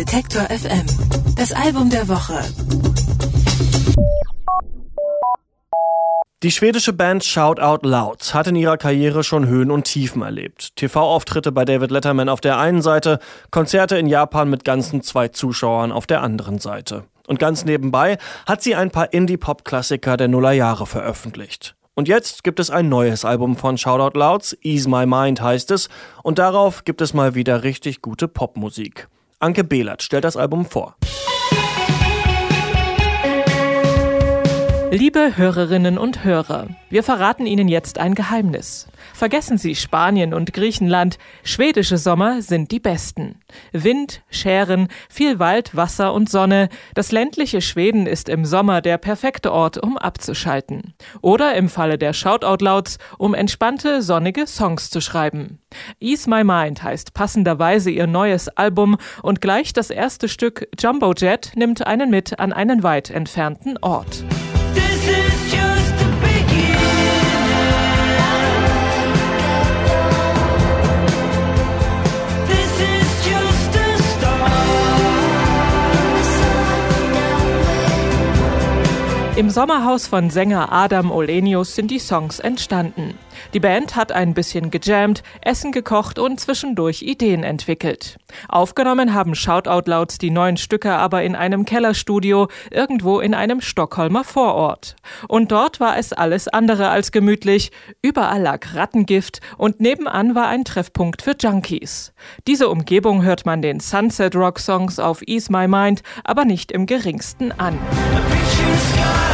Detektor FM. Das Album der Woche. Die schwedische Band Shout Out Loud hat in ihrer Karriere schon Höhen und Tiefen erlebt. TV-Auftritte bei David Letterman auf der einen Seite, Konzerte in Japan mit ganzen zwei Zuschauern auf der anderen Seite. Und ganz nebenbei hat sie ein paar Indie-Pop-Klassiker der Nullerjahre veröffentlicht. Und jetzt gibt es ein neues Album von Shoutout Louds, Ease My Mind heißt es, und darauf gibt es mal wieder richtig gute Popmusik. Anke Behlert stellt das Album vor. Liebe Hörerinnen und Hörer, wir verraten Ihnen jetzt ein Geheimnis. Vergessen Sie Spanien und Griechenland, schwedische Sommer sind die besten. Wind, Schären, viel Wald, Wasser und Sonne, das ländliche Schweden ist im Sommer der perfekte Ort, um abzuschalten. Oder im Falle der Shoutout-Louds, um entspannte, sonnige Songs zu schreiben. Ease My Mind heißt passenderweise ihr neues Album und gleich das erste Stück Jumbo Jet nimmt einen mit an einen weit entfernten Ort. Im Sommerhaus von Sänger Adam Olenius sind die Songs entstanden. Die Band hat ein bisschen gejammt, Essen gekocht und zwischendurch Ideen entwickelt. Aufgenommen haben Shoutout Louds die neuen Stücke aber in einem Kellerstudio irgendwo in einem Stockholmer Vorort. Und dort war es alles andere als gemütlich. Überall lag Rattengift und nebenan war ein Treffpunkt für Junkies. Diese Umgebung hört man den Sunset Rock Songs auf Ease My Mind aber nicht im geringsten an. sky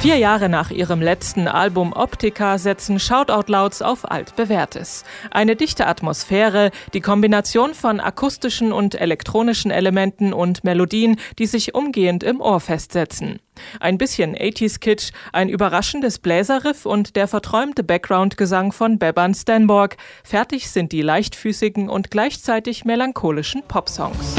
Vier Jahre nach ihrem letzten Album Optica setzen Shoutout Louds auf altbewährtes. Eine dichte Atmosphäre, die Kombination von akustischen und elektronischen Elementen und Melodien, die sich umgehend im Ohr festsetzen. Ein bisschen 80s Kitsch, ein überraschendes Bläserriff und der verträumte Background-Gesang von Beban Stanborg. Fertig sind die leichtfüßigen und gleichzeitig melancholischen Popsongs.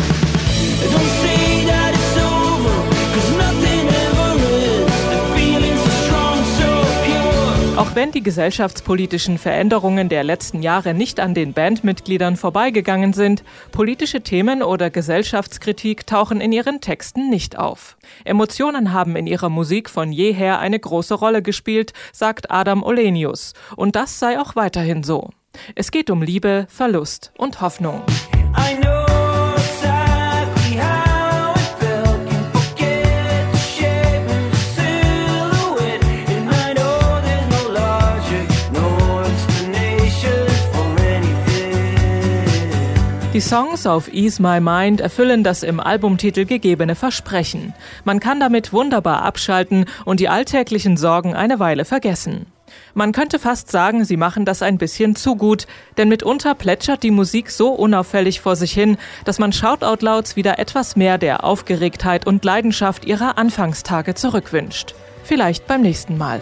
Auch wenn die gesellschaftspolitischen Veränderungen der letzten Jahre nicht an den Bandmitgliedern vorbeigegangen sind, politische Themen oder Gesellschaftskritik tauchen in ihren Texten nicht auf. Emotionen haben in ihrer Musik von jeher eine große Rolle gespielt, sagt Adam Olenius, und das sei auch weiterhin so. Es geht um Liebe, Verlust und Hoffnung. Die Songs auf Ease My Mind erfüllen das im Albumtitel gegebene Versprechen. Man kann damit wunderbar abschalten und die alltäglichen Sorgen eine Weile vergessen. Man könnte fast sagen, sie machen das ein bisschen zu gut, denn mitunter plätschert die Musik so unauffällig vor sich hin, dass man Shoutout-Louds wieder etwas mehr der Aufgeregtheit und Leidenschaft ihrer Anfangstage zurückwünscht. Vielleicht beim nächsten Mal.